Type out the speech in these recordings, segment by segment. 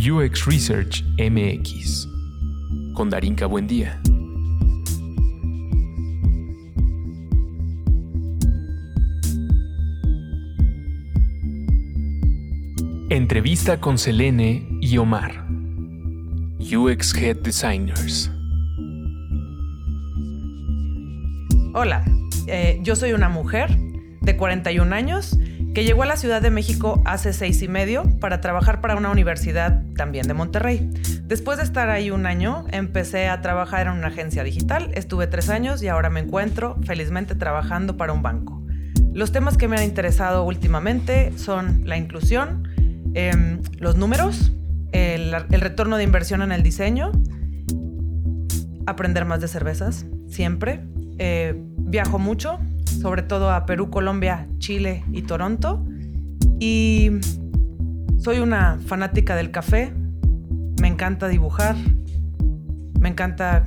UX Research MX con Darinka Buendía. Entrevista con Selene y Omar, UX Head Designers. Hola, eh, yo soy una mujer de 41 años que llegó a la Ciudad de México hace seis y medio para trabajar para una universidad también de Monterrey. Después de estar ahí un año, empecé a trabajar en una agencia digital, estuve tres años y ahora me encuentro felizmente trabajando para un banco. Los temas que me han interesado últimamente son la inclusión, Em, los números, el, retorno de inversión en el diseño, aprender más de cervezas, siempre. Eh, viajo mucho, sobre todo a Perú, Colombia, Chile y Toronto. Y soy una fanática del café, me encanta dibujar, me encanta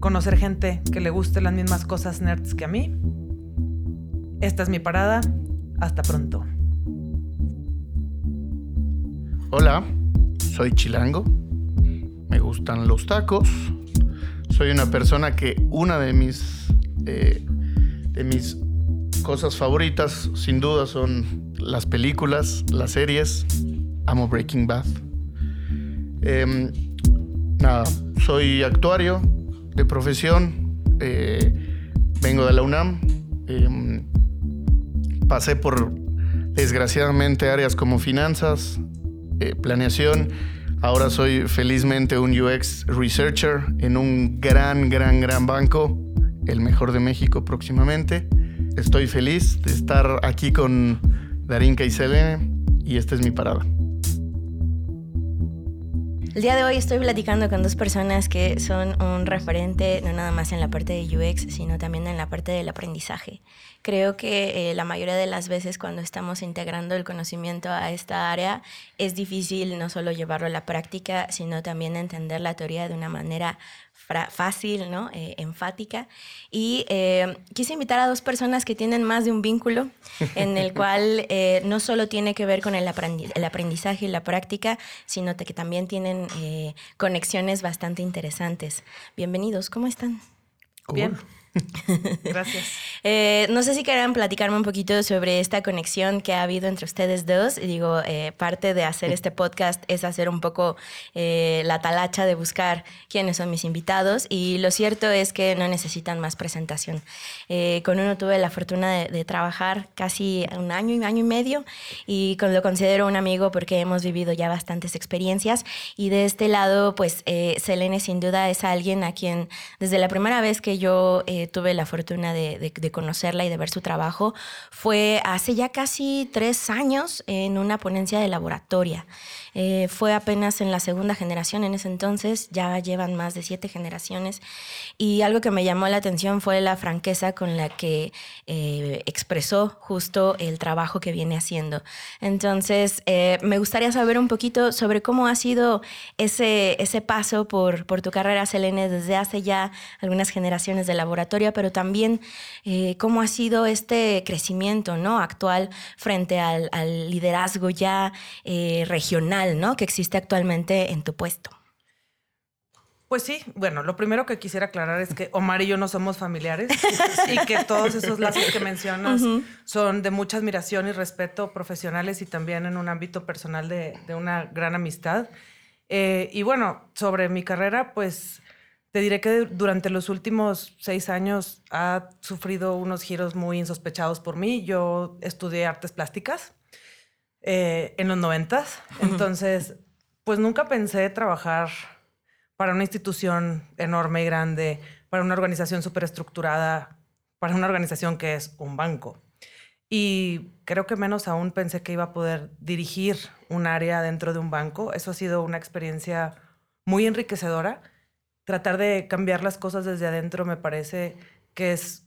conocer gente que le guste las mismas cosas nerds que a mí. Esta es mi parada, hasta pronto. Hola, soy Chilango. Me gustan los tacos. Soy una persona que una de mis, eh, de mis cosas favoritas, sin duda, son las películas, las series. Amo Breaking Bad. Em, nada, soy actuario de profesión. Eh, vengo de la UNAM. Em, pasé por, desgraciadamente, áreas como finanzas, eh, planeación. Ahora soy felizmente un UX researcher en un gran, gran, gran banco, el mejor de México próximamente. Estoy feliz de estar aquí con Darinka y Selene y esta es mi parada. El día de hoy estoy platicando con dos personas que son un referente no nada más en la parte de UX, sino también en la parte del aprendizaje. Creo que eh, la mayoría de las veces cuando estamos integrando el conocimiento a esta área es difícil no solo llevarlo a la práctica, sino también entender la teoría de una manera fácil, ¿no? Eh, enfática. Y eh, quise invitar a dos personas que tienen más de un vínculo, en el cual eh, no solo tiene que ver con el, aprendizaje y la práctica, sino que también tienen conexiones bastante interesantes. Bienvenidos, ¿cómo están? Bien. Gracias. Eh, no sé si quieran platicarme un poquito sobre esta conexión que ha habido entre ustedes dos. Digo, eh, parte de hacer este podcast es hacer un poco eh, la talacha de buscar quiénes son mis invitados y lo cierto es que no necesitan más presentación. con uno tuve la fortuna de, trabajar casi un año y año y medio y con, lo considero un amigo porque hemos vivido ya bastantes experiencias y de este lado, pues Selene sin duda es alguien a quien desde la primera vez que yo tuve la fortuna de, conocerla y de ver su trabajo fue hace ya casi tres años en una ponencia de laboratoria. Eh, fue apenas en la segunda generación en ese entonces, ya llevan más de siete generaciones. Y algo que me llamó la atención fue la franqueza con la que eh, expresó justo el trabajo que viene haciendo. Entonces, eh, me gustaría saber un poquito sobre cómo ha sido ese, ese paso por, por tu carrera, Selene, desde hace ya algunas generaciones de laboratorio, pero también cómo ha sido este crecimiento ¿no? actual frente al, al liderazgo ya regional ¿no? Que existe actualmente en tu puesto. Pues sí, bueno, lo primero que quisiera aclarar es que Omar y yo no somos familiares y que todos esos lazos que mencionas son de mucha admiración y respeto profesionales y también en un ámbito personal de, una gran amistad. Eh, y bueno, sobre mi carrera, pues te diré que durante los últimos seis años ha sufrido unos giros muy insospechados por mí. Yo estudié artes plásticas eh, en los noventas. Entonces, pues nunca pensé trabajar para una institución enorme y grande, para una organización súper estructurada, para una organización que es un banco. Y creo que menos aún pensé que iba a poder dirigir un área dentro de un banco. Eso ha sido una experiencia muy enriquecedora. Tratar de cambiar las cosas desde adentro me parece que es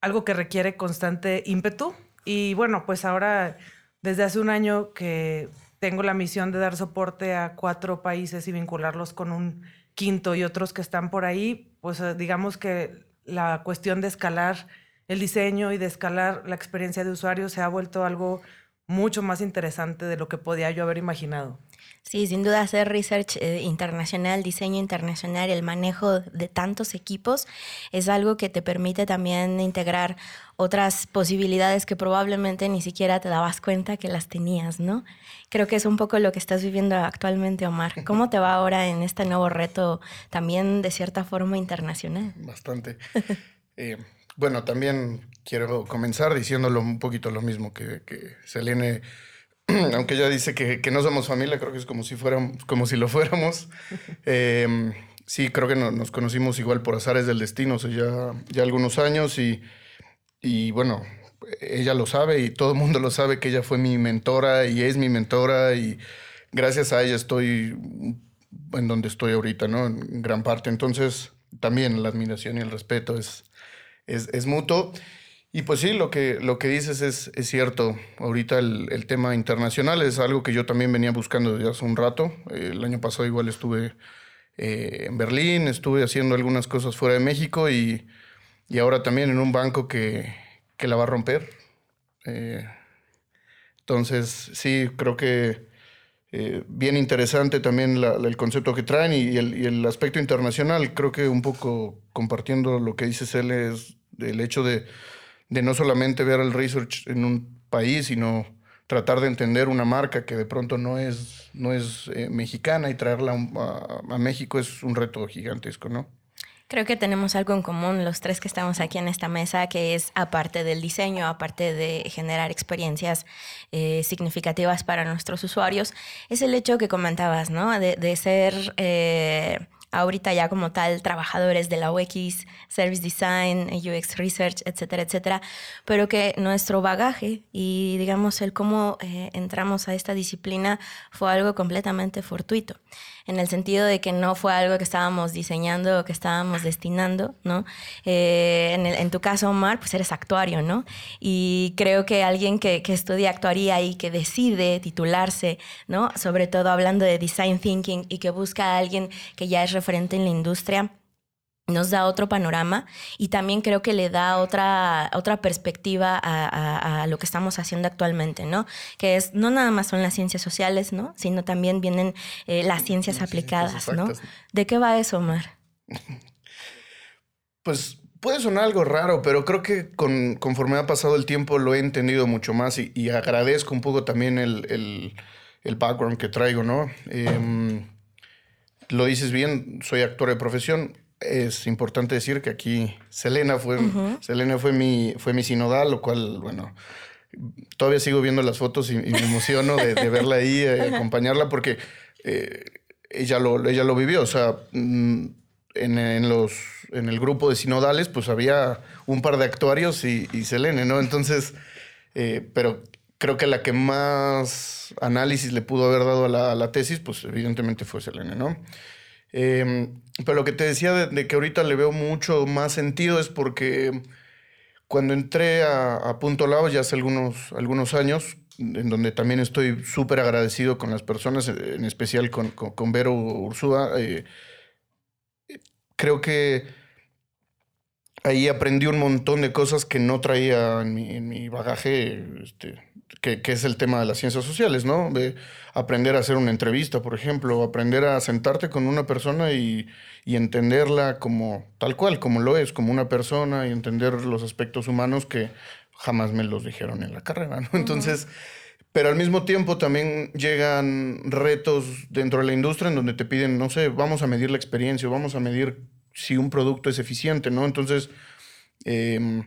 algo que requiere constante ímpetu. Y bueno, pues ahora, desde hace un año que tengo la misión de dar soporte a cuatro países y vincularlos con un quinto y otros que están por ahí, pues eh, digamos que la cuestión de escalar el diseño y de escalar la experiencia de usuario se ha vuelto algo mucho más interesante de lo que podía yo haber imaginado. Sí, sin duda hacer research eh, internacional, diseño internacional, el manejo de tantos equipos es algo que te permite también integrar otras posibilidades que probablemente ni siquiera te dabas cuenta que las tenías, ¿no? Creo que es un poco lo que estás viviendo actualmente, Omar. ¿Cómo te va ahora en este nuevo reto también de cierta forma internacional? Bastante. Eh, bueno, también quiero comenzar diciéndolo un poquito lo mismo que, que Selene aunque ella dice que, no somos familia, creo que es como si, fuéramos, como si lo fuéramos. Em, sí, creo que nos conocimos igual por azares del destino, hace ya, ya algunos años y, y bueno, ella lo sabe y todo el mundo lo sabe que ella fue mi mentora y es mi mentora y gracias a ella estoy en donde estoy ahorita, ¿no? En gran parte. Entonces, también la admiración y el respeto es, es, es mutuo. Y pues sí, lo que, lo que dices es, es cierto. Ahorita el, tema internacional es algo que yo también venía buscando desde hace un rato. El año pasado igual estuve eh, en Berlín, estuve haciendo algunas cosas fuera de México y, ahora también en un banco que, la va a romper. Eh, entonces, sí, creo que eh, bien interesante también el concepto que traen y el, y el aspecto internacional. Creo que un poco compartiendo lo que dices él es el hecho de de no solamente ver el research en un país, sino tratar de entender una marca que de pronto no es, no es eh, mexicana y traerla a, México es un reto gigantesco, ¿no? Creo que tenemos algo en común los tres que estamos aquí en esta mesa, que es aparte del diseño, aparte de generar experiencias eh, significativas para nuestros usuarios, es el hecho que comentabas, ¿no? De, ser... Eh, ahorita ya como tal trabajadores de la UX, Service Design, UX Research, etcétera, etcétera, pero que nuestro bagaje y digamos el cómo eh, entramos a esta disciplina fue algo completamente fortuito en el sentido de que no fue algo que estábamos diseñando o que estábamos destinando, ¿no? Eh, en, tu caso, Omar, pues eres actuario, ¿no? Y creo que alguien que, que estudia actuaría y que decide titularse, ¿no? Sobre todo hablando de design thinking y que busca a alguien que ya es referente en la industria, nos da otro panorama y también creo que le da otra, otra perspectiva a, lo que estamos haciendo actualmente, ¿no? Que es, no nada más son las ciencias sociales, ¿no? Sino también vienen eh, las ciencias aplicadas, ¿no? ¿De qué va eso, Omar? Pues puede sonar algo raro, pero creo que con, conforme ha pasado el tiempo lo he entendido mucho más y, agradezco un poco también el, background que traigo, ¿no? Em, lo dices bien, soy actor de profesión es importante decir que aquí Selena fue, Selena fue, mi, fue mi sinodal, lo cual, bueno, todavía sigo viendo las fotos y, me emociono de, verla ahí, eh, acompañarla, porque eh, ella, lo, ella lo vivió. O sea, mm, en, los, en el grupo de sinodales, pues había un par de actuarios y, y Selene, ¿no? Entonces, eh, pero creo que la que más análisis le pudo haber dado a la, a la tesis, pues evidentemente fue Selene, ¿no? Em, pero lo que te decía de, que ahorita le veo mucho más sentido es porque cuando entré a, Punto Lao ya hace algunos, algunos años, en donde también estoy súper agradecido con las personas, en especial con, con, Vero Ursúa, eh, creo que ahí aprendí un montón de cosas que no traía en mi, en mi bagaje este, que, es el tema de las ciencias sociales, ¿no? De aprender a hacer una entrevista, por ejemplo, aprender a sentarte con una persona y, entenderla como tal cual, como lo es, como una persona y entender los aspectos humanos que jamás me los dijeron en la carrera, ¿no? Entonces, pero al mismo tiempo también llegan retos dentro de la industria en donde te piden, no sé, vamos a medir la experiencia, vamos a medir si un producto es eficiente, ¿no? Entonces, eh,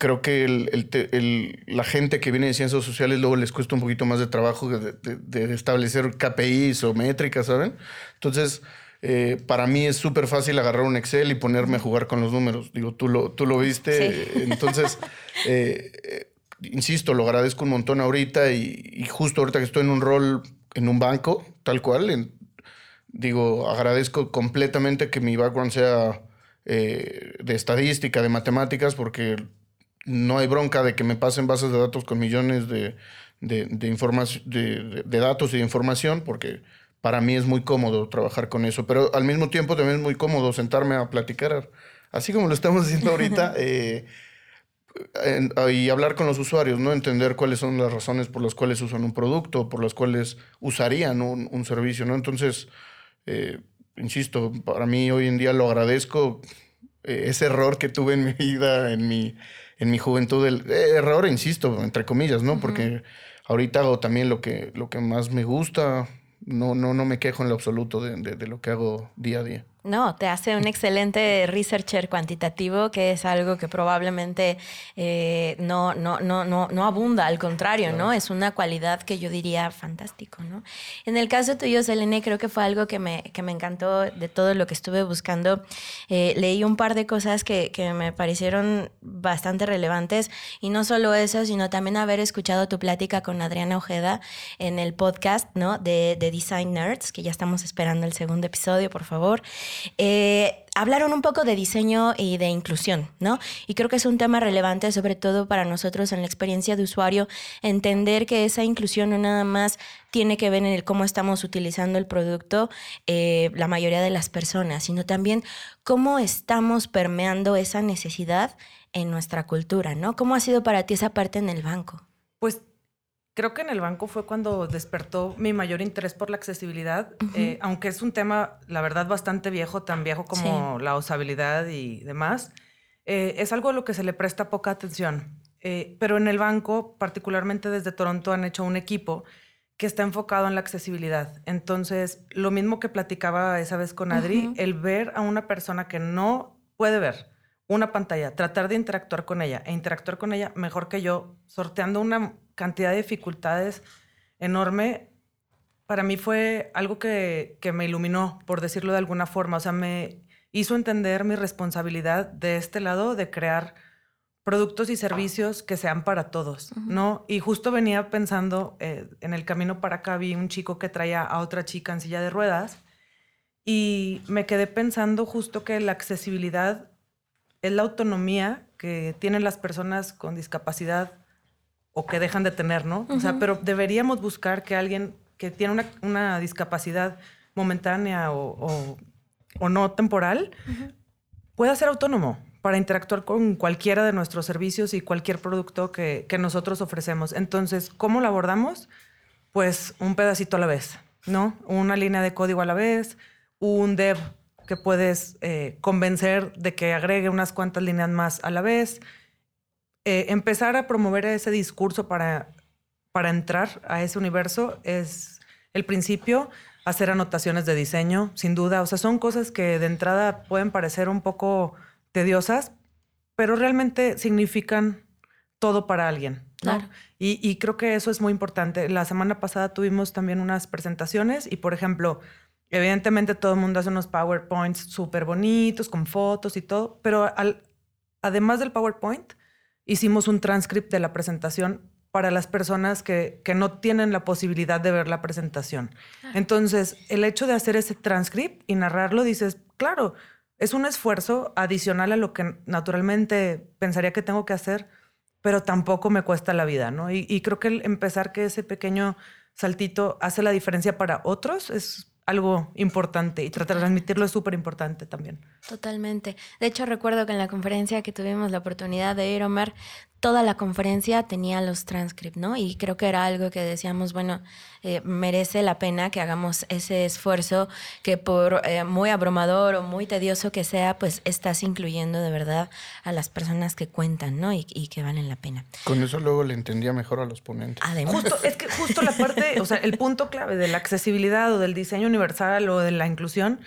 creo que el, la gente que viene de ciencias sociales luego les cuesta un poquito más de trabajo de, establecer KPIs o métricas, ¿saben? Entonces, eh, para mí es súper fácil agarrar un Excel y ponerme a jugar con los números. Digo, tú lo, tú lo viste. Entonces, eh, eh, insisto, lo agradezco un montón ahorita y, justo ahorita que estoy en un rol en un banco, tal cual, digo, agradezco completamente que mi background sea... de estadística, de matemáticas, porque no hay bronca de que me pasen bases de datos con millones de, de, de, de, datos y de información, porque para mí es muy cómodo trabajar con eso, pero al mismo tiempo también es muy cómodo sentarme a platicar, así como lo estamos haciendo ahorita, eh, y hablar con los usuarios, ¿no? Entender cuáles son las razones por las cuales usan un producto, por las cuales usarían un, servicio, ¿no? Entonces, eh, insisto, para mí hoy en día lo agradezco. Eh, ese error que tuve en mi vida, en mi, en mi juventud, el eh, error, insisto, entre comillas, ¿no? Porque ahorita hago también lo que, lo que más me gusta. No, no, no me quejo en lo absoluto de lo que hago día a día. No, te hace un excelente researcher cuantitativo, que es algo que probablemente eh, no, no, no, no, no abunda, al contrario, ¿no? Es una cualidad que yo diría fantástico, ¿no? En el caso tuyo, Selene, creo que fue algo que me, que me encantó de todo lo que estuve buscando. Eh, leí un par de cosas que, que, me parecieron bastante relevantes, y no solo eso, sino también haber escuchado tu plática con Adriana Ojeda en el podcast, ¿no? De, de Design Nerds, que ya estamos esperando el segundo episodio, por favor. Eh, hablaron un poco de diseño y de inclusión, ¿no? Y creo que es un tema relevante, sobre todo para nosotros en la experiencia de usuario, entender que esa inclusión no nada más tiene que ver en el cómo estamos utilizando el producto eh, la mayoría de las personas, sino también cómo estamos permeando esa necesidad en nuestra cultura, ¿no? ¿Cómo ha sido para ti esa parte en el banco? Pues Creo que en el banco fue cuando despertó mi mayor interés por la accesibilidad, eh, aunque es un tema, la verdad, bastante viejo, tan viejo como la usabilidad y demás. Eh, es algo a lo que se le presta poca atención. Eh, pero en el banco, particularmente desde Toronto, han hecho un equipo que está enfocado en la accesibilidad. Entonces, lo mismo que platicaba esa vez con Adri, el ver a una persona que no puede ver una pantalla, tratar de interactuar con ella e interactuar con ella mejor que yo, sorteando una cantidad de dificultades enorme, para mí fue algo que, me iluminó, por decirlo de alguna forma. O sea, me hizo entender mi responsabilidad de este lado de crear productos y servicios que sean para todos, ¿no? Y justo venía pensando, eh, en el camino para acá vi un chico que traía a otra chica en silla de ruedas y me quedé pensando justo que la accesibilidad es la autonomía que tienen las personas con discapacidad o que dejan de tener, ¿no? O sea, pero deberíamos buscar que alguien que tiene una, discapacidad momentánea o, no temporal pueda ser autónomo para interactuar con cualquiera de nuestros servicios y cualquier producto que, nosotros ofrecemos. Entonces, ¿cómo lo abordamos? Pues un pedacito a la vez, ¿no? Una línea de código a la vez, un dev que puedes eh, convencer de que agregue unas cuantas líneas más a la vez, eh, empezar a promover ese discurso para, para entrar a ese universo es el principio, hacer anotaciones de diseño, sin duda. O sea, son cosas que de entrada pueden parecer un poco tediosas, pero realmente significan todo para alguien. Y, y, creo que eso es muy importante. La semana pasada tuvimos también unas presentaciones y, por ejemplo, evidentemente todo el mundo hace unos PowerPoints súper bonitos, con fotos y todo, pero al, además del PowerPoint, hicimos un transcript de la presentación para las personas que, que, no tienen la posibilidad de ver la presentación. Entonces, el hecho de hacer ese transcript y narrarlo, dices, claro, es un esfuerzo adicional a lo que naturalmente pensaría que tengo que hacer, pero tampoco me cuesta la vida, ¿no? Y, y creo que el empezar que ese pequeño saltito hace la diferencia para otros es algo importante y tratar de transmitirlo es súper importante también. Totalmente. De hecho, recuerdo que en la conferencia que tuvimos la oportunidad de ir, Omar, toda la conferencia tenía los transcripts, ¿no? Y creo que era algo que decíamos, bueno, eh, merece la pena que hagamos ese esfuerzo que por eh, muy abrumador o muy tedioso que sea, pues estás incluyendo de verdad a las personas que cuentan, ¿no? Y, que valen la pena. Con eso luego le entendía mejor a los ponentes. Además. Justo, es que justo la parte, o sea, el punto clave de la accesibilidad o del diseño universal o de la inclusión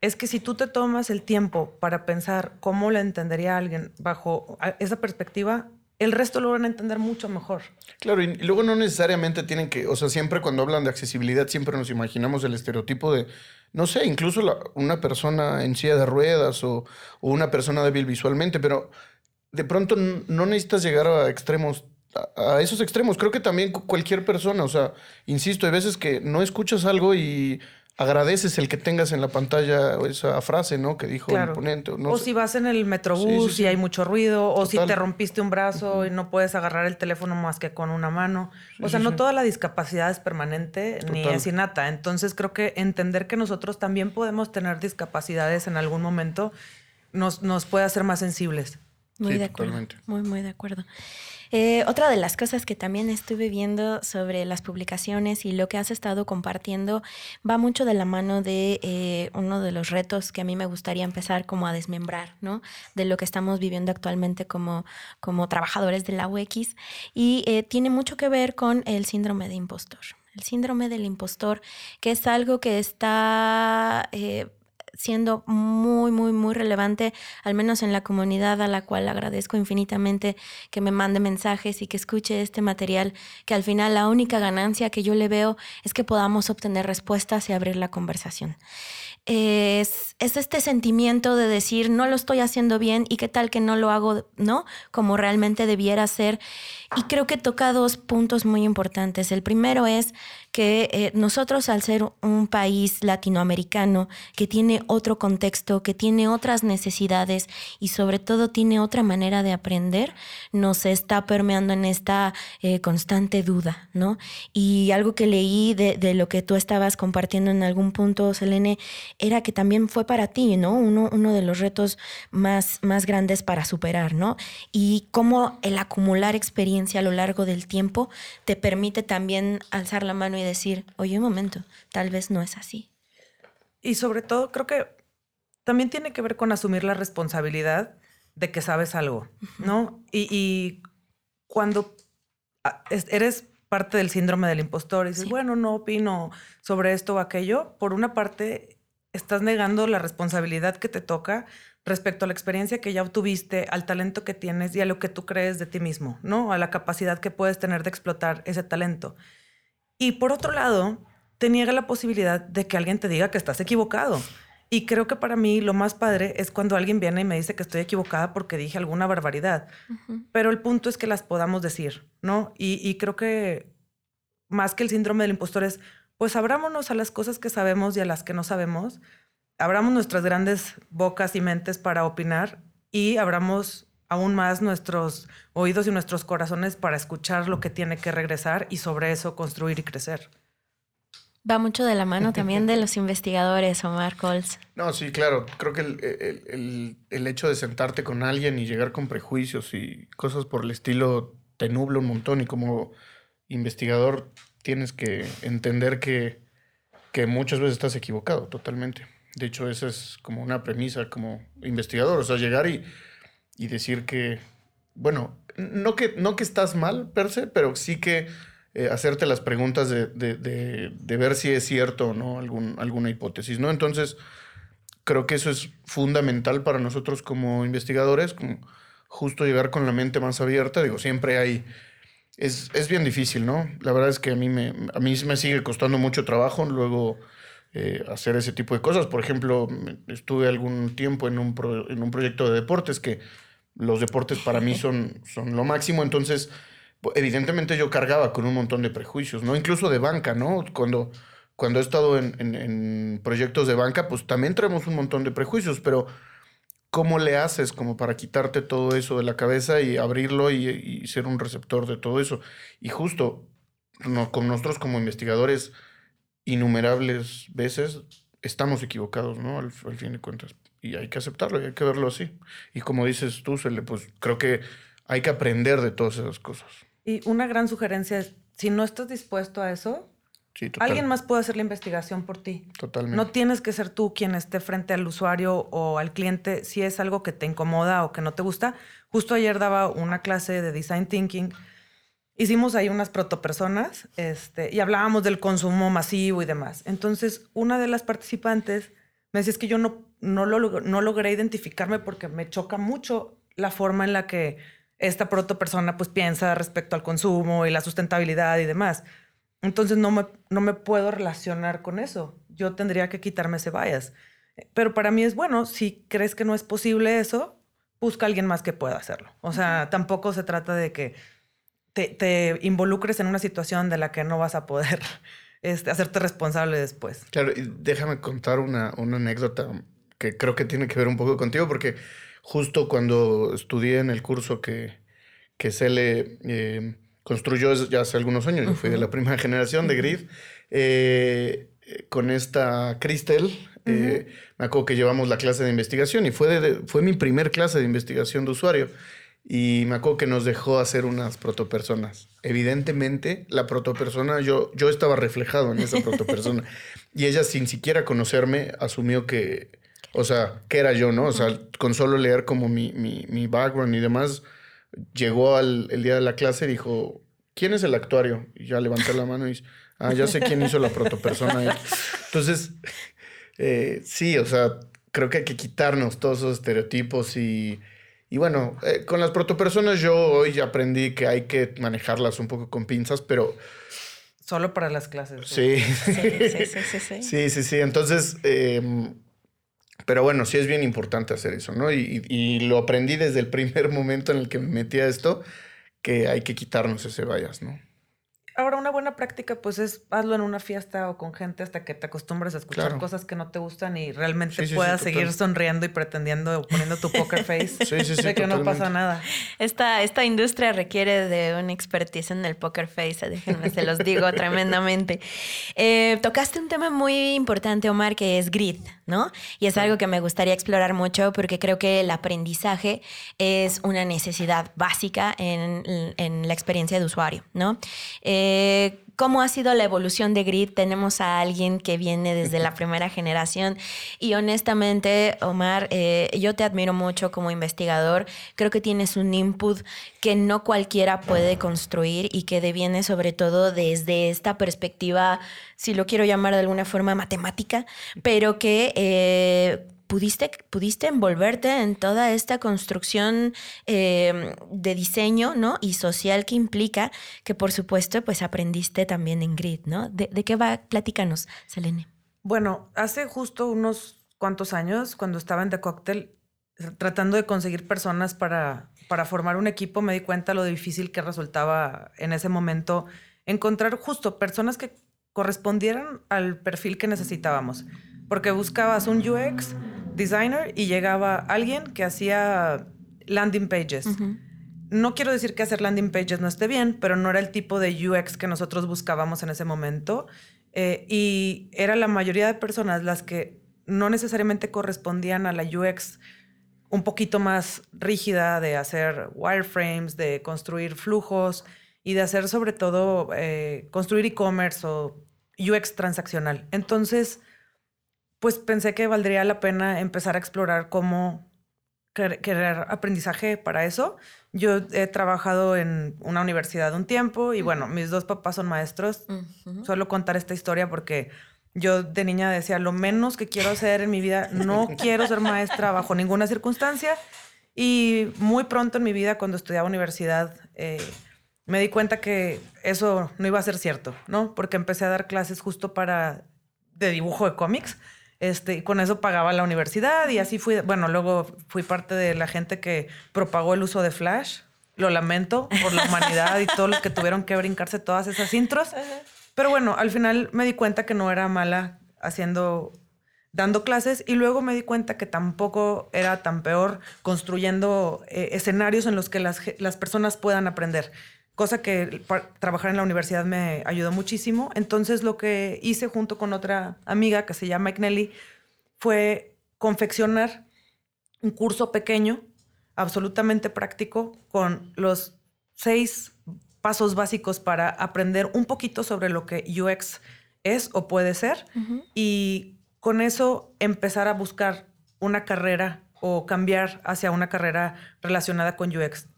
es que si tú te tomas el tiempo para pensar cómo le entendería alguien bajo esa perspectiva, el resto lo van a entender mucho mejor. Claro, y luego no necesariamente tienen que, o sea, siempre cuando hablan de accesibilidad, siempre nos imaginamos el estereotipo de, no sé, incluso una persona en silla de ruedas o, una persona débil visualmente, pero de pronto no necesitas llegar a extremos a, esos extremos. Creo que también cualquier persona, o sea, insisto, hay veces que no escuchas algo y agradeces el que tengas en la pantalla esa frase, ¿no? Que dijo el ponente. o si vas en el metrobús y hay mucho ruido, o si te rompiste un brazo y no puedes agarrar el teléfono más que con una mano. O sea, no toda la discapacidad es permanente ni es innata. Entonces creo que entender que nosotros también podemos tener discapacidades en algún momento nos, nos puede hacer más sensibles. Muy de acuerdo. Muy, muy de acuerdo. Eh, otra de las cosas que también estuve viendo sobre las publicaciones y lo que has estado compartiendo va mucho de la mano de eh, uno de los retos que a mí me gustaría empezar como a desmembrar, ¿no? De lo que estamos viviendo actualmente como, como trabajadores de la UX y eh, tiene mucho que ver con el síndrome de impostor. El síndrome del impostor, que es algo que está siendo muy, muy, muy relevante, al menos en la comunidad a la cual agradezco infinitamente que me mande mensajes y que escuche este material, que al final la única ganancia que yo le veo es que podamos obtener respuestas y abrir la conversación es, este sentimiento de decir, no lo estoy haciendo bien y qué tal que no lo hago, ¿no? Como realmente debiera ser. Y creo que toca dos puntos muy importantes. El primero es que eh, nosotros al ser un país latinoamericano que tiene otro contexto, que tiene otras necesidades y sobre todo tiene otra manera de aprender, nos está permeando en esta eh, constante duda, ¿no? Y algo que leí de, lo que tú estabas compartiendo en algún punto, Selene, era que también fue para ti, ¿no? Uno, uno de los retos más, más grandes para superar, ¿no? Y cómo el acumular experiencia a lo largo del tiempo te permite también alzar la mano y decir, oye, un momento, tal vez no es así. Y sobre todo, creo que también tiene que ver con asumir la responsabilidad de que sabes algo, ¿no? Y, y cuando ah, eres parte del síndrome del impostor y dices, bueno, no opino sobre esto o aquello, por una parte estás negando la responsabilidad que te toca respecto a la experiencia que ya obtuviste, al talento que tienes y a lo que tú crees de ti mismo, ¿no? A la capacidad que puedes tener de explotar ese talento. Y por otro lado, te niega la posibilidad de que alguien te diga que estás equivocado. Y creo que para mí lo más padre es cuando alguien viene y me dice que estoy equivocada porque dije alguna barbaridad. Pero el punto es que las podamos decir, ¿no? Y, y creo que más que el síndrome del impostor es pues abrámonos a las cosas que sabemos y a las que no sabemos, abramos nuestras grandes bocas y mentes para opinar y abramos aún más nuestros oídos y nuestros corazones para escuchar lo que tiene que regresar y sobre eso construir y crecer. Va mucho de la mano también de los investigadores, Omar Coles. No, sí, claro. Creo que el, el, hecho de sentarte con alguien y llegar con prejuicios y cosas por el estilo te nubla un montón y como investigador tienes que entender que, muchas veces estás equivocado totalmente. De hecho, esa es como una premisa como investigador, o sea, llegar y, decir que, bueno, no que, no que estás mal per se, pero sí que eh, hacerte las preguntas de, ver si es cierto o no algún, alguna hipótesis, ¿no? Entonces, creo que eso es fundamental para nosotros como investigadores, como justo llegar con la mente más abierta. Digo, siempre hay es, es, bien difícil, ¿no? La verdad es que a mí me, a mí me sigue costando mucho trabajo luego eh, hacer ese tipo de cosas. Por ejemplo, estuve algún tiempo en un, en un proyecto de deportes que los deportes para mí son, son lo máximo, entonces evidentemente yo cargaba con un montón de prejuicios, ¿no? Incluso de banca, ¿no? Cuando, cuando he estado en, en, en proyectos de banca, pues también traemos un montón de prejuicios, pero ¿Cómo le haces como para quitarte todo eso de la cabeza y abrirlo y, ser un receptor de todo eso? Y justo con nosotros como investigadores, innumerables veces estamos equivocados, ¿no? Al, fin de cuentas. Y hay que aceptarlo y hay que verlo así. Y como dices tú, Cele, pues creo que hay que aprender de todas esas cosas. Y una gran sugerencia es, si no estás dispuesto a eso, Alguien más puede hacer la investigación por ti. Totalmente. No tienes que ser tú quien esté frente al usuario o al cliente si es algo que te incomoda o que no te gusta. Justo ayer daba una clase de design thinking. Hicimos ahí unas protopersonas este, y hablábamos del consumo masivo y demás. Entonces, una de las participantes me decía, es que yo no, no, lo, no logré identificarme porque me choca mucho la forma en la que esta protopersona pues piensa respecto al consumo y la sustentabilidad y demás. Entonces no me, no me puedo relacionar con eso. Yo tendría que quitarme ese bias. Pero para mí es bueno, si crees que no es posible eso, busca a alguien más que pueda hacerlo. O sea, tampoco se trata de que te, involucres en una situación de la que no vas a poder este, hacerte responsable después. Claro, y déjame contar una, anécdota que creo que tiene que ver un poco contigo, porque justo cuando estudié en el curso que, que se le... Eh, construyó ya hace algunos años, yo fui de la primera generación de Grid. Eh, con esta Cristel, me acuerdo que llevamos la clase de investigación y fue, fue mi primer clase de investigación de usuario. Y me acuerdo que nos dejó hacer unas protopersonas. Evidentemente, la protopersona, yo, yo estaba reflejado en esa protopersona. y ella, sin siquiera conocerme, asumió que, o sea, que era yo, ¿no? O sea, con solo leer como mi, mi, mi background y demás, llegó al el día de la clase y dijo, ¿quién es el actuario? Y ya levanté la mano y dice, ah, ya sé quién hizo la protopersona. Entonces, eh, sí, o sea, creo que hay que quitarnos todos esos estereotipos y y bueno, eh, con las protopersonas yo hoy aprendí que hay que manejarlas un poco con pinzas, pero... Solo para las clases. Sí. Sí, sí, sí, sí. sí, sí, sí. Entonces, em, pero bueno, sí es bien importante hacer eso, ¿no? Y, y, lo aprendí desde el primer momento en el que me metí a esto, que hay que quitarnos ese vallas, ¿no? Ahora, una buena práctica, pues es hazlo en una fiesta o con gente hasta que te acostumbres a escuchar cosas que no te gustan y realmente puedas seguir sonriendo y pretendiendo o poniendo tu poker face de que no pasa nada. Esta, esta industria requiere de una expertise en el poker face, déjenme, se los digo tremendamente. Eh, tocaste un tema muy importante, Omar, que es grit, ¿no? Y es algo que me gustaría explorar mucho porque creo que el aprendizaje es una necesidad básica en, en la experiencia de usuario, ¿no? Eh, eh, cómo ha sido la evolución de Grid. Tenemos a alguien que viene desde la primera generación y honestamente, Omar, eh, yo te admiro mucho como investigador. Creo que tienes un input que no cualquiera puede construir y que deviene sobre todo desde esta perspectiva, si lo quiero llamar de alguna forma matemática, pero que... Eh, pudiste, pudiste envolverte en toda esta construcción em, de diseño ¿no? y social que implica que por supuesto pues aprendiste también en Grid, ¿no? ¿De, qué va? Platícanos, Selene. Bueno, hace justo unos cuantos años, cuando estaba en The Cocktail, tratando de conseguir personas para, para formar un equipo, me di cuenta lo difícil que resultaba en ese momento encontrar justo personas que correspondieran al perfil que necesitábamos. Porque buscabas un UX, designer y llegaba alguien que hacía landing pages. No quiero decir que hacer landing pages no esté bien, pero no era el tipo de UX que nosotros buscábamos en ese momento. Eh, y era la mayoría de personas las que no necesariamente correspondían a la UX un poquito más rígida de hacer wireframes, de construir flujos y de hacer sobre todo eh, construir e-commerce o UX transaccional. Entonces, pues pensé que valdría la pena empezar a explorar cómo querer aprendizaje para eso. Yo he trabajado en una universidad un tiempo y bueno, mis dos papás son maestros. Suelo contar esta historia porque yo de niña decía, lo menos que quiero hacer en mi vida, no quiero ser maestra bajo ninguna circunstancia. Y muy pronto en mi vida, cuando estudiaba universidad, eh, me di cuenta que eso no iba a ser cierto, ¿no? Porque empecé a dar clases justo para de dibujo de cómics este, y con eso pagaba la universidad y así fui, bueno, luego fui parte de la gente que propagó el uso de Flash. Lo lamento por la humanidad y todos los que tuvieron que brincarse todas esas intros. Pero bueno, al final me di cuenta que no era mala haciendo, dando clases y luego me di cuenta que tampoco era tan peor construyendo eh, escenarios en los que las, las personas puedan aprender cosa que trabajar en la universidad me ayudó muchísimo. Entonces lo que hice junto con otra amiga que se llama Nelly fue confeccionar un curso pequeño, absolutamente práctico, con los seis pasos básicos para aprender un poquito sobre lo que UX es o puede ser y con eso empezar a buscar una carrera o cambiar hacia una carrera relacionada con UX.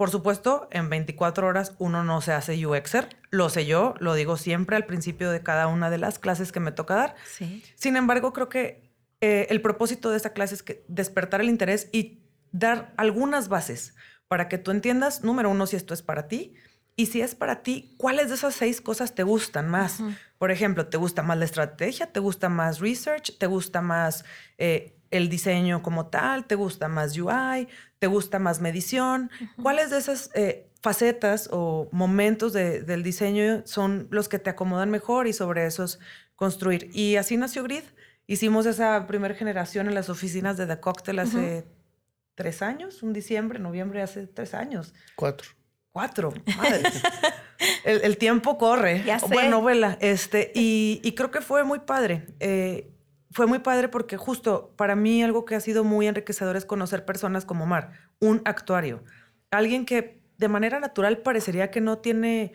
Por supuesto, en 24 horas uno no se hace UXer. Lo sé yo, lo digo siempre al principio de cada una de las clases que me toca dar. Sin embargo, creo que eh, el propósito de esta clase es que despertar el interés y dar algunas bases para que tú entiendas, número uno, si esto es para ti. Y si es para ti, ¿cuáles de esas seis cosas te gustan más? Por ejemplo, ¿te gusta más la estrategia? ¿Te gusta más research? ¿Te gusta más eh, el diseño como tal? ¿Te gusta más UI? ¿Te gusta más medición? ¿Cuáles de esas eh, facetas o momentos del diseño son los que te acomodan mejor y sobre esos construir? Y así nació Grid. Hicimos esa primera generación en las oficinas de The Cocktail hace tres años, un diciembre, noviembre, hace tres años. Cuatro. Cuatro, madre. el, tiempo corre. Ya sé. Bueno, novela. Este, y, y, creo que fue muy padre. Eh, fue muy padre porque justo para mí algo que ha sido muy enriquecedor es conocer personas como Mar, un actuario. Alguien que de manera natural parecería que no tiene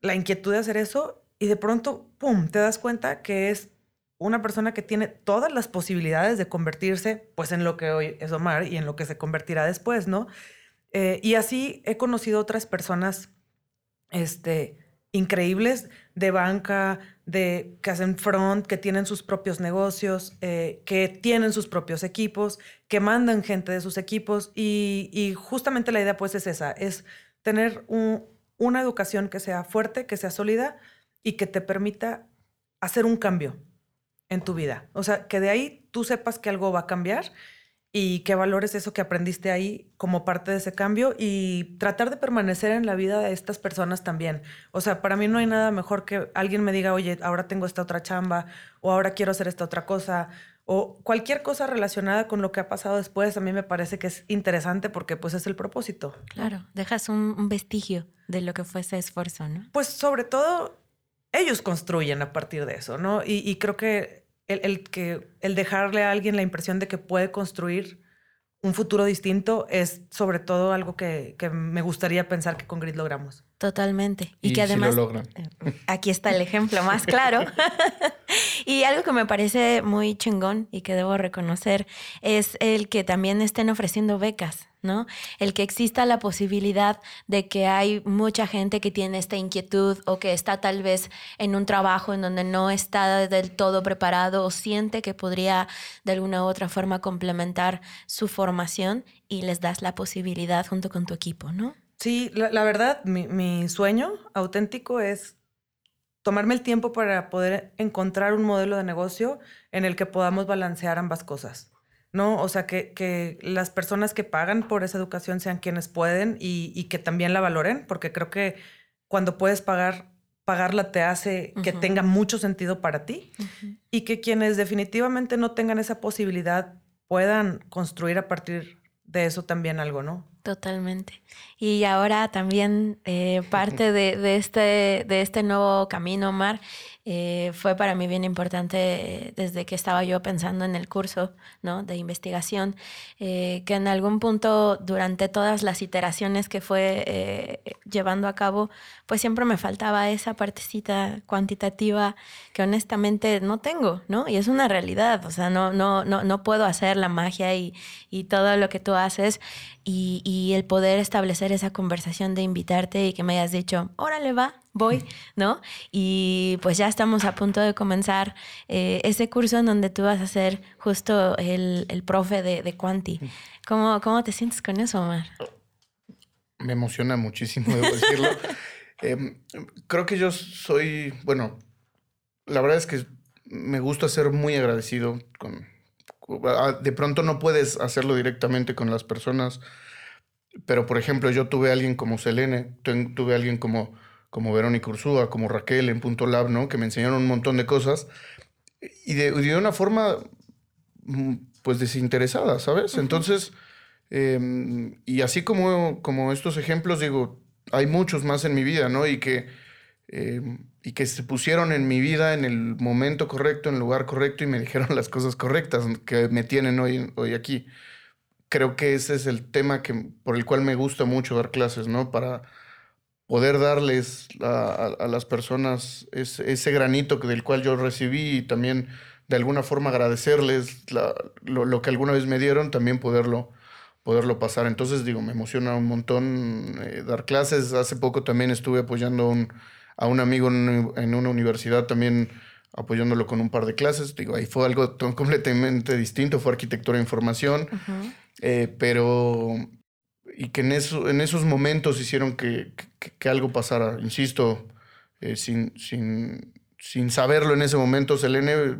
la inquietud de hacer eso y de pronto, ¡pum!, te das cuenta que es una persona que tiene todas las posibilidades de convertirse pues en lo que hoy es Omar y en lo que se convertirá después, ¿no? Eh, y así he conocido otras personas este, increíbles de banca, de que hacen front, que tienen sus propios negocios, eh, que tienen sus propios equipos, que mandan gente de sus equipos. Y, justamente la idea pues es esa, es tener una educación que sea fuerte, que sea sólida y que te permita hacer un cambio en tu vida. O sea, que de ahí tú sepas que algo va a cambiar y que valores eso que aprendiste ahí como parte de ese cambio y tratar de permanecer en la vida de estas personas también. O sea, para mí no hay nada mejor que alguien me diga, oye, ahora tengo esta otra chamba o ahora quiero hacer esta otra cosa o cualquier cosa relacionada con lo que ha pasado después, a mí me parece que es interesante porque pues es el propósito. Claro, dejas un, vestigio de lo que fue ese esfuerzo, ¿no? Pues sobre todo ellos construyen a partir de eso, ¿no? y creo que el, que, el dejarle a alguien la impresión de que puede construir un futuro distinto es sobre todo algo que, me gustaría pensar que con Grid logramos. Totalmente. Y, que además... Eh, aquí está el ejemplo más claro. y algo que me parece muy chingón y que debo reconocer es el que también estén ofreciendo becas ¿no? El que exista la posibilidad de que hay mucha gente que tiene esta inquietud o que está tal vez en un trabajo en donde no está del todo preparado o siente que podría de alguna u otra forma complementar su formación y les das la posibilidad junto con tu equipo, ¿no? Sí, la, verdad, mi, mi sueño auténtico es tomarme el tiempo para poder encontrar un modelo de negocio en el que podamos balancear ambas cosas. ¿no? O sea, que, las personas que pagan por esa educación sean quienes pueden y, que también la valoren, porque creo que cuando puedes pagar, pagarla te hace que tenga mucho sentido para ti y que quienes definitivamente no tengan esa posibilidad puedan construir a partir de eso también algo, ¿no? Totalmente. Y ahora también eh, parte de, de, este, de este nuevo camino, Omar, eh, fue para mí bien importante eh, desde que estaba yo pensando en el curso de investigación, eh, que en algún punto durante todas las iteraciones que fue llevando a cabo, pues siempre me faltaba esa partecita cuantitativa que honestamente no tengo, ¿no? Y es una realidad, o sea, no, no, no, no puedo hacer la magia y, y todo lo que tú haces y, y el poder establecer esa conversación de invitarte y que me hayas dicho, órale, va, voy, ¿no? Y pues ya estamos a punto de comenzar eh, ese curso en donde tú vas a ser justo el, el profe de, de Quanti. ¿Cómo, ¿Cómo te sientes con eso, Omar? Me emociona muchísimo, debo decirlo. Em, creo que yo soy, bueno, la verdad es que me gusta ser muy agradecido con... De pronto no puedes hacerlo directamente con las personas, pero por ejemplo yo tuve a alguien como Selene, tuve a alguien como como Verónica Ursúa, como Raquel en Punto Lab, ¿no? Que me enseñaron un montón de cosas y de, de una forma, mm, pues, desinteresada, ¿sabes? Entonces, em, y así como, como estos ejemplos, digo, hay muchos más en mi vida, ¿no? Y que, em, y que se pusieron en mi vida en el momento correcto, en el lugar correcto y me dijeron las cosas correctas que me tienen hoy, hoy aquí. Creo que ese es el tema que, por el cual me gusta mucho dar clases, ¿no? Para poder darles a, las personas ese, granito del cual yo recibí y también de alguna forma agradecerles lo, que alguna vez me dieron, también poderlo, poderlo pasar. Entonces, digo, me emociona un montón eh, dar clases. Hace poco también estuve apoyando a un amigo en, una universidad, también apoyándolo con un par de clases. Digo, ahí fue algo completamente distinto, fue arquitectura de información, eh, pero y que en, eso, en esos momentos hicieron que, que, algo pasara. Insisto, eh, sin, sin, sin, saberlo en ese momento, Selene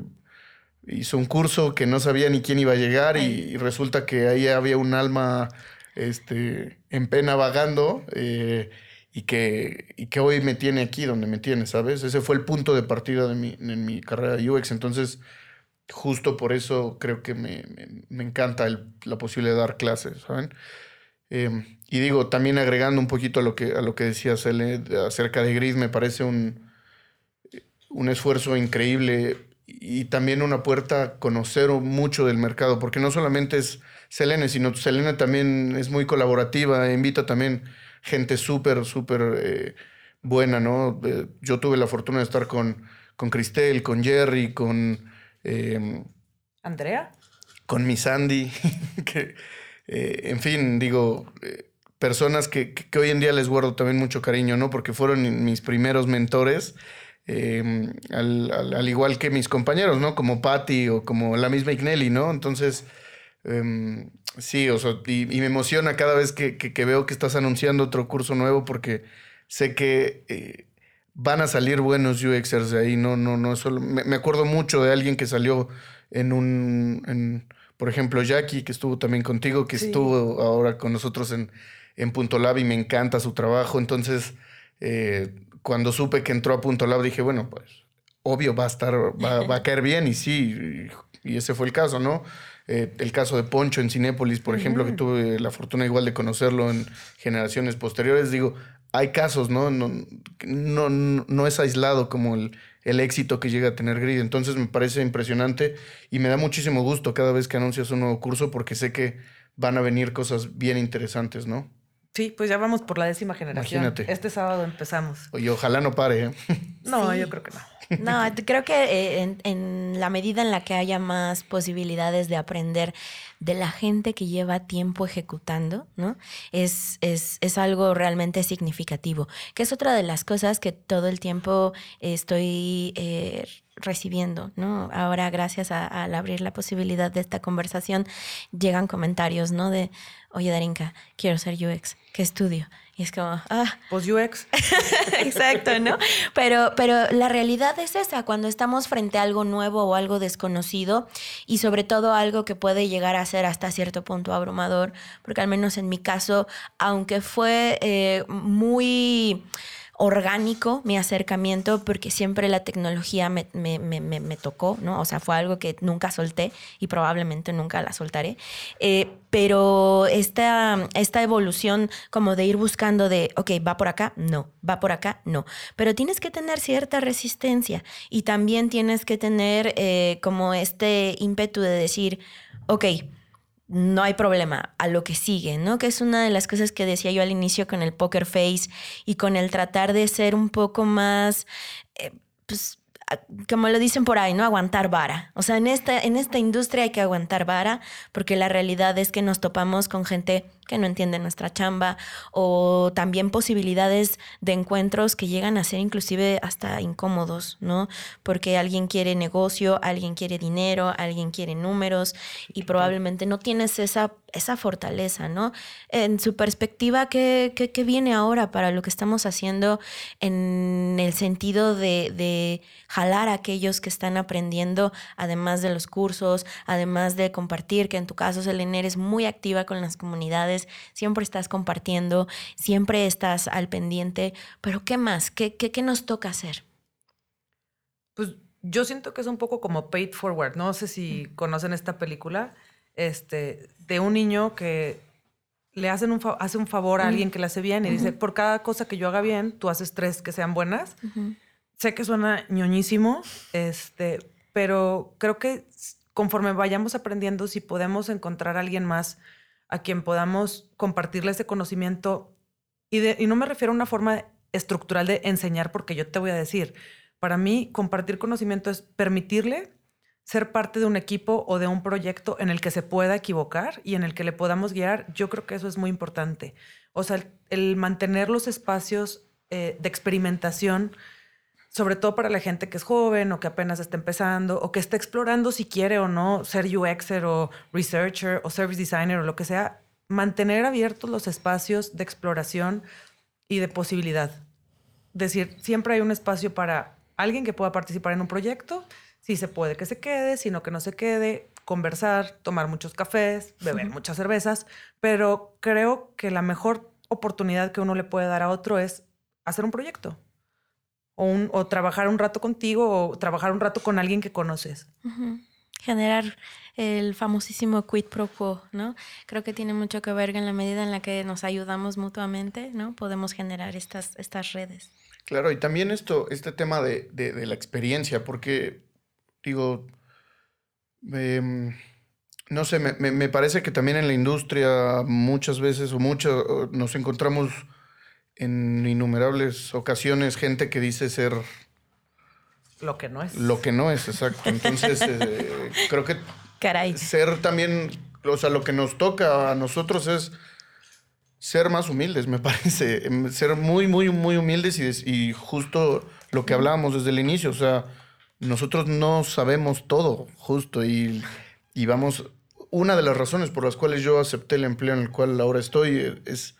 hizo un curso que no sabía ni quién iba a llegar y, resulta que ahí había un alma este, en pena vagando eh, y, que, y que hoy me tiene aquí donde me tiene, ¿sabes? Ese fue el punto de partida de mi, en mi carrera de UX. Entonces, justo por eso creo que me, me, encanta la posibilidad de dar clases, ¿saben? Em, y digo, también agregando un poquito a lo que, a lo que acerca de Gris, me parece un, un esfuerzo increíble y también una puerta a conocer mucho del mercado, porque no solamente es Selene, sino Selene también es muy colaborativa, invita también gente súper, súper eh, buena, ¿no? Eh, yo tuve la fortuna de estar con, con Cristel, con Jerry, con... Em, ¿Andrea? Con mi Sandy, que, eh, en fin, digo, personas que, que, hoy en día les guardo también mucho cariño, ¿no? Porque fueron mis primeros mentores Em, al, igual que mis compañeros, ¿no? Como Patty o como la misma Ignelli, ¿no? Entonces, em, sí, o sea, y, me emociona cada vez que, veo que estás anunciando otro curso nuevo porque sé que eh, van a salir buenos UXers de ahí, no, no, no solo. Me, acuerdo mucho de alguien que salió en un. Por ejemplo, Jackie, que estuvo también contigo, que estuvo ahora con nosotros en, en Punto Lab y me encanta su trabajo. Entonces, eh, cuando supe que entró a Punto Lab dije, bueno, pues obvio va a estar, va, a caer bien y sí, y, ese fue el caso, ¿no? Eh, el caso de Poncho en Cinépolis, por ejemplo, que tuve la fortuna igual de conocerlo en generaciones posteriores, digo, hay casos, ¿no? No, no, no es aislado como el, el éxito que llega a tener Grid. Entonces me parece impresionante y me da muchísimo gusto cada vez que anuncias un nuevo curso porque sé que van a venir cosas bien interesantes, ¿no? Sí, pues ya vamos por la décima generación. Imagínate. Este sábado empezamos. Oye, ojalá no pare. ¿eh? No, yo creo que no. No, creo que eh, en, la medida en la que haya más posibilidades de aprender de la gente que lleva tiempo ejecutando, ¿no? Es, es, es, algo realmente significativo, que es otra de las cosas que todo el tiempo estoy eh, recibiendo, ¿no? Ahora, gracias al abrir la posibilidad de esta conversación, llegan comentarios, ¿no? De, oye, Darinka, quiero ser UX, ¿qué estudio? Y es como, ah. Pues UX. Exacto, ¿no? Pero, pero la realidad es esa, cuando estamos frente a algo nuevo o algo desconocido y sobre todo algo que puede llegar a ser hasta cierto punto abrumador, porque al menos en mi caso, aunque fue eh, muy orgánico mi acercamiento porque siempre la tecnología me, tocó, ¿no? O sea, fue algo que nunca solté y probablemente nunca la soltaré. Eh, pero esta, esta evolución como de ir buscando de, ok, va por acá, no, va por acá, no. Pero tienes que tener cierta resistencia y también tienes que tener eh, como este ímpetu de decir, ok, no hay problema, a lo que sigue, ¿no? Que es una de las cosas que decía yo al inicio con el poker face y con el tratar de ser un poco más, eh, pues, como lo dicen por ahí, ¿no? Aguantar vara. O sea, en esta, en esta industria hay que aguantar vara porque la realidad es que nos topamos con gente que no entiende nuestra chamba o también posibilidades de encuentros que llegan a ser inclusive hasta incómodos, ¿no? Porque alguien quiere negocio, alguien quiere dinero, alguien quiere números y probablemente no tienes esa, esa fortaleza, ¿no? En su perspectiva, ¿qué, qué, viene ahora para lo que estamos haciendo en el sentido de, de jalar a aquellos que están aprendiendo, además de los cursos, además de compartir, que en tu caso, Selene, eres muy activa con las comunidades? siempre estás compartiendo, siempre estás al pendiente, pero ¿qué más? ¿Qué, qué, nos toca hacer? Pues yo siento que es un poco como Paid Forward, no sé si conocen esta película, este, de un niño que le hacen un hace un favor a alguien que le hace bien y dice, por cada cosa que yo haga bien, tú haces tres que sean buenas. Sé que suena ñoñísimo, este, pero creo que conforme vayamos aprendiendo, si podemos encontrar a alguien más a quien podamos compartirle ese conocimiento. Y, y no me refiero a una forma estructural de enseñar, porque yo te voy a decir, para mí compartir conocimiento es permitirle ser parte de un equipo o de un proyecto en el que se pueda equivocar y en el que le podamos guiar, yo creo que eso es muy importante. O sea, el, mantener los espacios eh, de experimentación sobre todo para la gente que es joven o que apenas está empezando o que está explorando si quiere o no ser UXer o researcher o service designer o lo que sea, mantener abiertos los espacios de exploración y de posibilidad. Decir, siempre hay un espacio para alguien que pueda participar en un proyecto, si se puede que se quede, si no que no se quede, conversar, tomar muchos cafés, beber muchas cervezas, pero creo que la mejor oportunidad que uno le puede dar a otro es hacer un proyecto o, trabajar un rato contigo o trabajar un rato con alguien que conoces. generar el famosísimo quid pro quo, ¿no? Creo que tiene mucho que ver en la medida en la que nos ayudamos mutuamente, ¿no? Podemos generar estas, estas redes. Claro, y también esto, este tema de, la experiencia, porque digo, em, no sé, me, parece que también en la industria muchas veces o mucho nos encontramos en innumerables ocasiones gente que dice ser... Lo que no es. Lo que no es, exacto. Entonces, eh, creo que Caray. ser también, o sea, lo que nos toca a nosotros es ser más humildes, me parece. Em, ser muy, muy, muy humildes y, y justo lo que hablábamos desde el inicio, o sea, nosotros no sabemos todo, justo, y, y vamos, una de las razones por las cuales yo acepté el empleo en el cual ahora estoy eh, es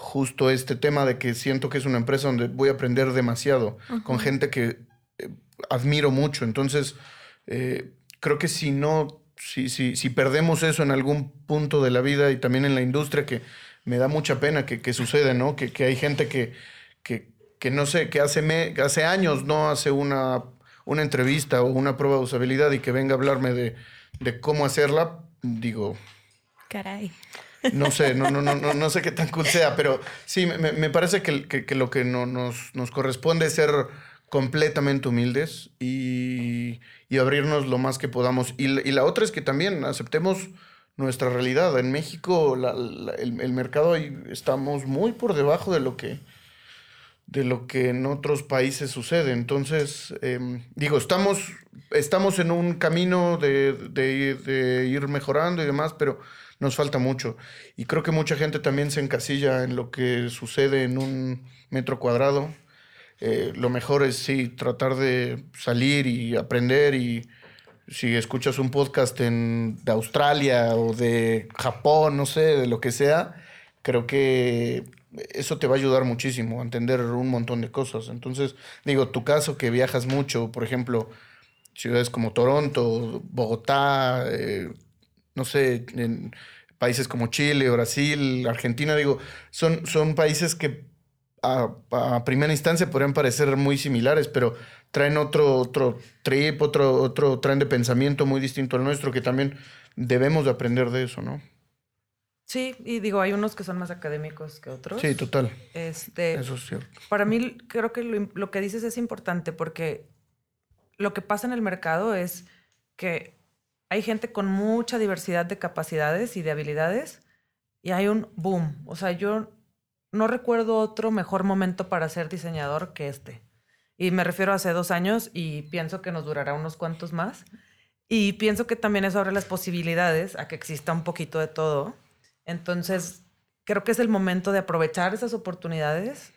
justo este tema de que siento que es una empresa donde voy a aprender demasiado, con gente que eh, admiro mucho. Entonces, eh, creo que si no, si, si, si perdemos eso en algún punto de la vida y también en la industria, que me da mucha pena que, que suceda, ¿no? Que, que, hay gente que, que, que no sé, que hace, me, hace años no hace una, una entrevista o una prueba de usabilidad y que venga a hablarme de, de cómo hacerla, digo... Caray. No sé, no, no, no, no, sé qué tan cool sea, pero sí, me, me parece que, que, lo que no, nos, nos corresponde es ser completamente humildes y, y, abrirnos lo más que podamos. Y, y la otra es que también aceptemos nuestra realidad. En México el, mercado ahí estamos muy por debajo de lo que de lo que en otros países sucede. Entonces, em, digo, estamos, estamos en un camino de, de, ir mejorando y demás, pero nos falta mucho. Y creo que mucha gente también se encasilla en lo que sucede en un metro cuadrado. Eh, lo mejor es sí tratar de salir y aprender y, si escuchas un podcast en, de Australia o de Japón, no sé, de lo que sea, creo que eso te va a ayudar muchísimo a entender un montón de cosas. Entonces, digo, tu caso que viajas mucho, por ejemplo, ciudades como Toronto, Bogotá, eh, no sé, en países como Chile, Brasil, Argentina, digo, son, son países que a, a primera instancia podrían parecer muy similares, pero traen otro, otro trip, otro, otro tren de pensamiento muy distinto al nuestro, que también debemos de aprender de eso, ¿no? Sí, y digo, hay unos que son más académicos que otros. Sí, total. Este, eso es cierto. Para mí, creo que lo, lo que dices es importante porque lo que pasa en el mercado es que hay gente con mucha diversidad de capacidades y de habilidades y hay un boom. O sea, yo no recuerdo otro mejor momento para ser diseñador que este. Y me refiero a hace dos años y pienso que nos durará unos cuantos más. Y pienso que también eso abre las posibilidades a que exista un poquito de todo. Entonces, creo que es el momento de aprovechar esas oportunidades,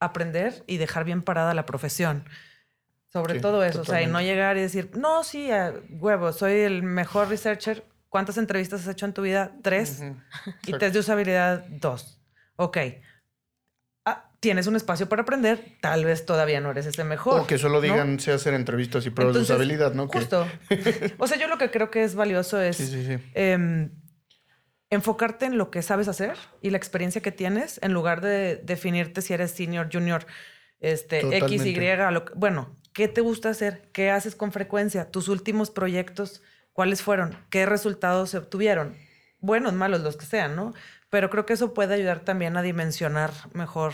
aprender y dejar bien parada la profesión. Sobre todo eso, o sea, y no llegar y decir, no, sí, huevo, soy el mejor researcher. ¿Cuántas entrevistas has hecho en tu vida? Tres. Y test de usabilidad, dos. Ok, tienes un espacio para aprender, tal vez todavía no eres ese mejor. O que solo digan, sé hacer entrevistas y pruebas de usabilidad, ¿no? Justo. o sea, yo lo que creo que es valioso es em, enfocarte en lo que sabes hacer y la experiencia que tienes en lugar de definirte si eres senior, junior, este, X, Y, lo bueno, ¿qué te gusta hacer? ¿Qué haces con frecuencia? ¿Tus últimos proyectos cuáles fueron? ¿Qué resultados se obtuvieron? Buenos, malos, los que sean, ¿no? Pero creo que eso puede ayudar también a dimensionar mejor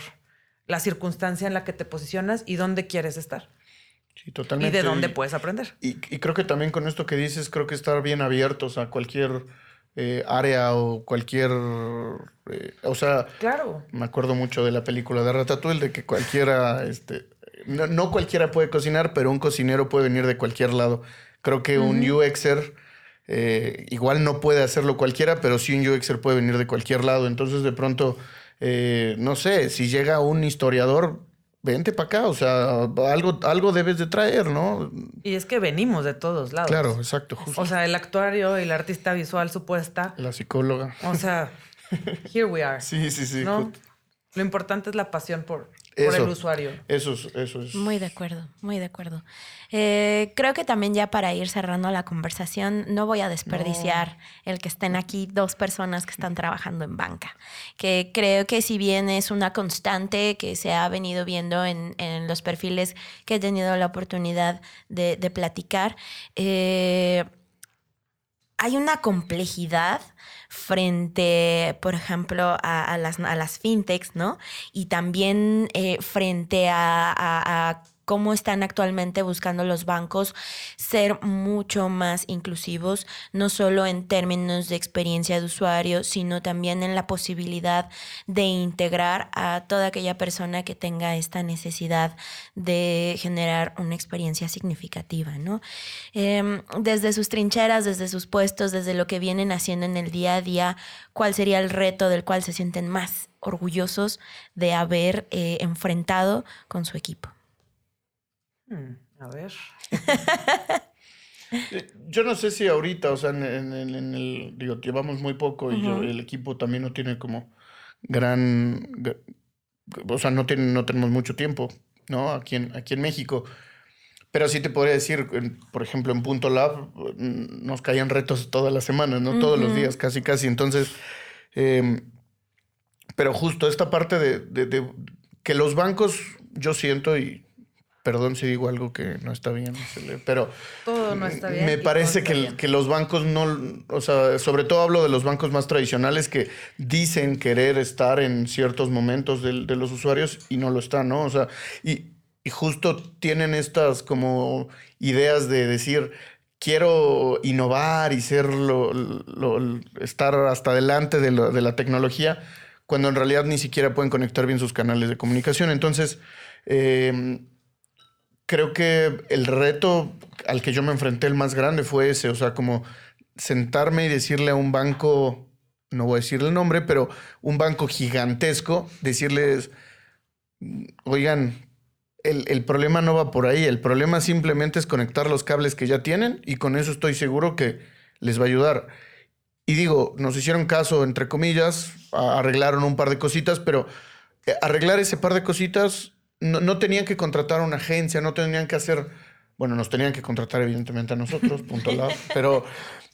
la circunstancia en la que te posicionas y dónde quieres estar. Sí, totalmente. Y de dónde puedes aprender. Y, creo que también con esto que dices, creo que estar bien abiertos a cualquier eh, área o cualquier... Eh, o sea, claro. me acuerdo mucho de la película de Ratatouille, de que cualquiera, este, no, cualquiera puede cocinar, pero un cocinero puede venir de cualquier lado. Creo que un UXer... Eh, igual no puede hacerlo cualquiera, pero sí un UXer puede venir de cualquier lado. Entonces, de pronto, eh, no sé, si llega un historiador, vente para acá, o sea, algo, algo debes de traer, ¿no? Y es que venimos de todos lados. Claro, exacto, justo. O sea, el actuario y la artista visual supuesta. La psicóloga. O sea, here we are. Sí, sí, sí. Lo importante es la pasión por, por el usuario. Eso es, eso es. Muy de acuerdo, muy de acuerdo. Eh, creo que también ya para ir cerrando la conversación, no voy a desperdiciar el que estén aquí dos personas que están trabajando en banca, que creo que si bien es una constante que se ha venido viendo en, en los perfiles que he tenido la oportunidad de, de platicar, eh, hay una complejidad frente, por ejemplo, a, las, a las, fintechs, ¿no? Y también eh, frente a cómo están actualmente buscando los bancos ser mucho más inclusivos, no solo en términos de experiencia de usuario, sino también en la posibilidad de integrar a toda aquella persona que tenga esta necesidad de generar una experiencia significativa, ¿no? Em, desde sus trincheras, desde sus puestos, desde lo que vienen haciendo en el día a día, ¿cuál sería el reto del cual se sienten más orgullosos de haber eh, enfrentado con su equipo? Hmm, a ver. Eh, yo no sé si ahorita, o sea, en, el, digo, llevamos muy poco y el equipo también no tiene como gran, o sea, no, tiene, no tenemos mucho tiempo, ¿no? Aquí en, aquí en México. Pero sí te podría decir, por ejemplo, en Punto Lab mm, nos caían retos todas las semanas, ¿no? Todos los días, casi, casi. Entonces, em, pero justo esta parte de que los bancos, yo siento, y Perdón si digo algo que no está bien, pero todo no está bien. Me parece que, que, los bancos no, o sea, sobre todo hablo de los bancos más tradicionales que dicen querer estar en ciertos momentos de, de los usuarios y no lo están, ¿no? O sea, y, y, justo tienen estas como ideas de decir, quiero innovar y ser lo, estar hasta adelante de, de la tecnología, cuando en realidad ni siquiera pueden conectar bien sus canales de comunicación. Entonces, eh, creo que el reto al que yo me enfrenté el más grande fue ese, o sea, como sentarme y decirle a un banco, no voy a decirle el nombre, pero un banco gigantesco, decirles, oigan, el, problema no va por ahí, el problema simplemente es conectar los cables que ya tienen y con eso estoy seguro que les va a ayudar. Y digo, nos hicieron caso, entre comillas, arreglaron un par de cositas, pero eh, arreglar ese par de cositas no, tenían que contratar a una agencia, no tenían que hacer, bueno, nos tenían que contratar evidentemente a nosotros, punto lado, pero,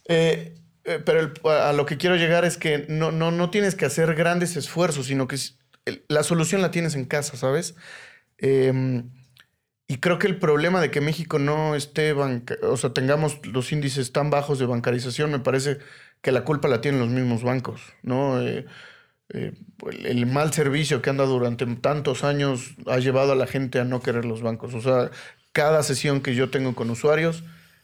eh, eh, pero a lo que quiero llegar es que no, no, no tienes que hacer grandes esfuerzos, sino que la solución la tienes en casa, ¿sabes? Em, y creo que el problema de que México no esté, o sea, tengamos los índices tan bajos de bancarización, me parece que la culpa la tienen los mismos bancos, ¿no? Eh, eh, el mal servicio que anda durante tantos años ha llevado a la gente a no querer los bancos. O sea, cada sesión que yo tengo con usuarios,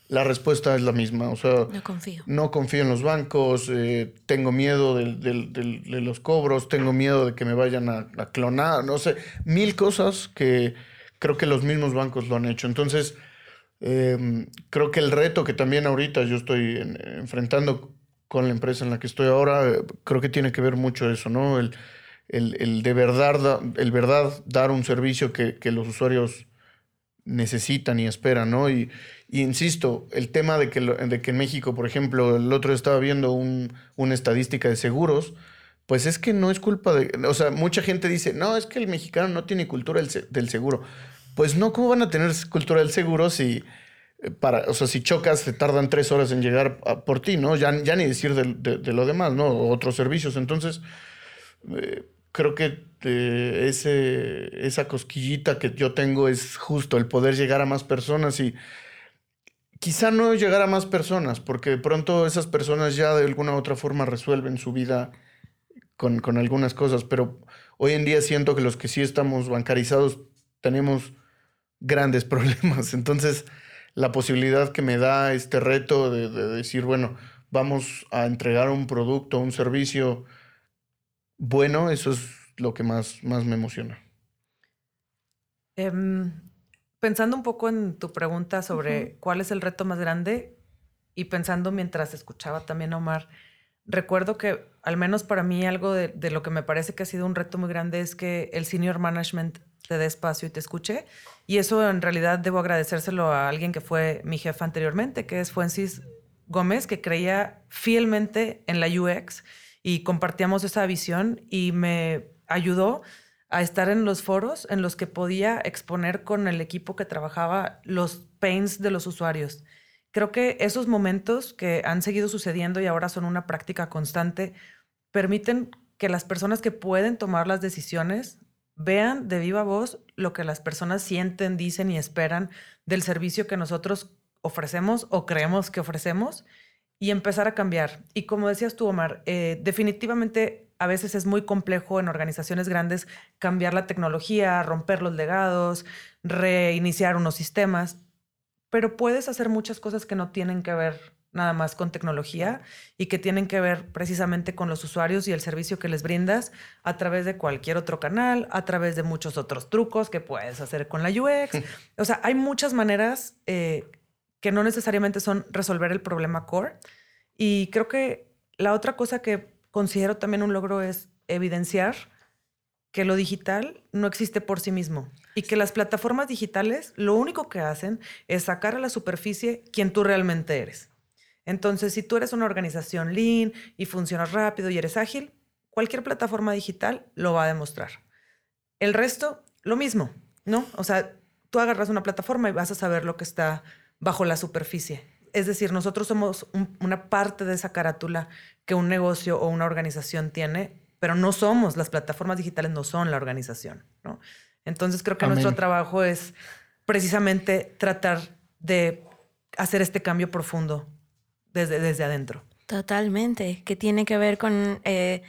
la respuesta es la misma. O sea, no confío. No confío en los bancos, eh, tengo miedo de, los cobros, tengo miedo de que me vayan a, clonar, no sé, mil cosas que creo que los mismos bancos lo han hecho. Entonces, em, creo que el reto que también ahorita yo estoy enfrentando con la empresa en la que estoy ahora, eh, creo que tiene que ver mucho eso, ¿no? El, el, de verdad, el verdad dar un servicio que, los usuarios necesitan y esperan, ¿no? Y, insisto, el tema de que, de que en México, por ejemplo, el otro estaba viendo un, una estadística de seguros, pues es que no es culpa de, o sea, mucha gente dice, no, es que el mexicano no tiene cultura del seguro. Pues no, ¿cómo van a tener cultura del seguro si para, o sea, si chocas, te tardan tres horas en llegar por ti, ¿no? Ya, ya ni decir de, lo demás, ¿no? otros servicios. Entonces, eh, creo que eh, ese, esa cosquillita que yo tengo es justo el poder llegar a más personas y quizá no llegar a más personas, porque de pronto esas personas ya de alguna u otra forma resuelven su vida con, con algunas cosas, pero hoy en día siento que los que sí estamos bancarizados tenemos grandes problemas. Entonces, la posibilidad que me da este reto de, decir, bueno, vamos a entregar un producto, un servicio bueno, eso es lo que más, más me emociona. Em, pensando un poco en tu pregunta sobre cuál es el reto más grande y pensando mientras escuchaba también a Omar, recuerdo que al menos para mí algo de, de, lo que me parece que ha sido un reto muy grande es que el senior management te dé espacio y te escuche. Y eso en realidad debo agradecérselo a alguien que fue mi jefa anteriormente, que es Fuencis Gómez, que creía fielmente en la UX y compartíamos esa visión y me ayudó a estar en los foros en los que podía exponer con el equipo que trabajaba los pains de los usuarios. Creo que esos momentos que han seguido sucediendo y ahora son una práctica constante permiten que las personas que pueden tomar las decisiones vean de viva voz lo que las personas sienten, dicen y esperan del servicio que nosotros ofrecemos o creemos que ofrecemos y empezar a cambiar. Y como decías tú, Omar, eh, definitivamente a veces es muy complejo en organizaciones grandes cambiar la tecnología, romper los legados, reiniciar unos sistemas, pero puedes hacer muchas cosas que no tienen que ver nada más con tecnología y que tienen que ver precisamente con los usuarios y el servicio que les brindas a través de cualquier otro canal, a través de muchos otros trucos que puedes hacer con la UX. O sea, hay muchas maneras eh, que no necesariamente son resolver el problema core. Y creo que la otra cosa que considero también un logro es evidenciar que lo digital no existe por sí mismo y que las plataformas digitales lo único que hacen es sacar a la superficie quien tú realmente eres. Entonces, si tú eres una organización lean y funcionas rápido y eres ágil, cualquier plataforma digital lo va a demostrar. El resto, lo mismo, ¿no? O sea, tú agarras una plataforma y vas a saber lo que está bajo la superficie. Es decir, nosotros somos una parte de esa carátula que un negocio o una organización tiene, pero no somos, las plataformas digitales no son la organización, ¿no? Entonces creo que nuestro trabajo es precisamente tratar de hacer este cambio profundo desde, adentro. Totalmente, que tiene que ver con eh,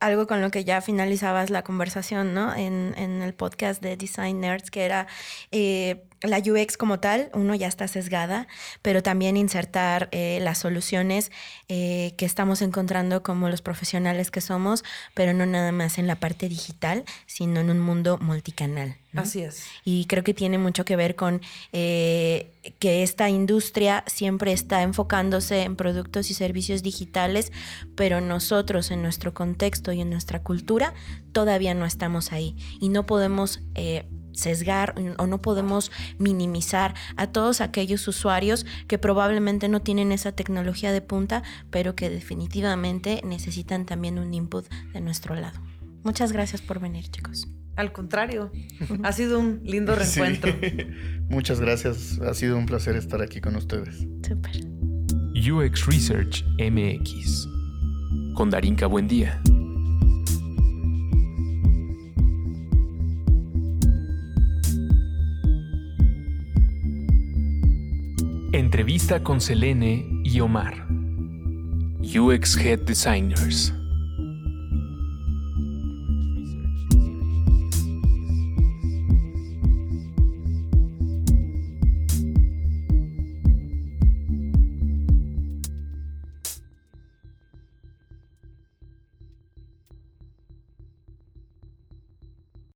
algo con lo que ya finalizabas la conversación, ¿no? En, el podcast de Design Nerds, que era eh, la UX como tal, uno ya está sesgada, pero también insertar eh, las soluciones eh, que estamos encontrando como los profesionales que somos, pero no nada más en la parte digital, sino en un mundo multicanal. Así es. Y creo que tiene mucho que ver con eh, que esta industria siempre está enfocándose en productos y servicios digitales, pero nosotros en nuestro contexto y en nuestra cultura todavía no estamos ahí y no podemos sesgar o no podemos minimizar a todos aquellos usuarios que probablemente no tienen esa tecnología de punta, pero que definitivamente necesitan también un input de nuestro lado. Muchas gracias por venir, chicos. Al contrario, ha sido un lindo reencuentro. Muchas gracias, ha sido un placer estar aquí con ustedes. Super. UX Research MX con Darinka Buendía. Entrevista con Selene y Omar. UX Head Designers.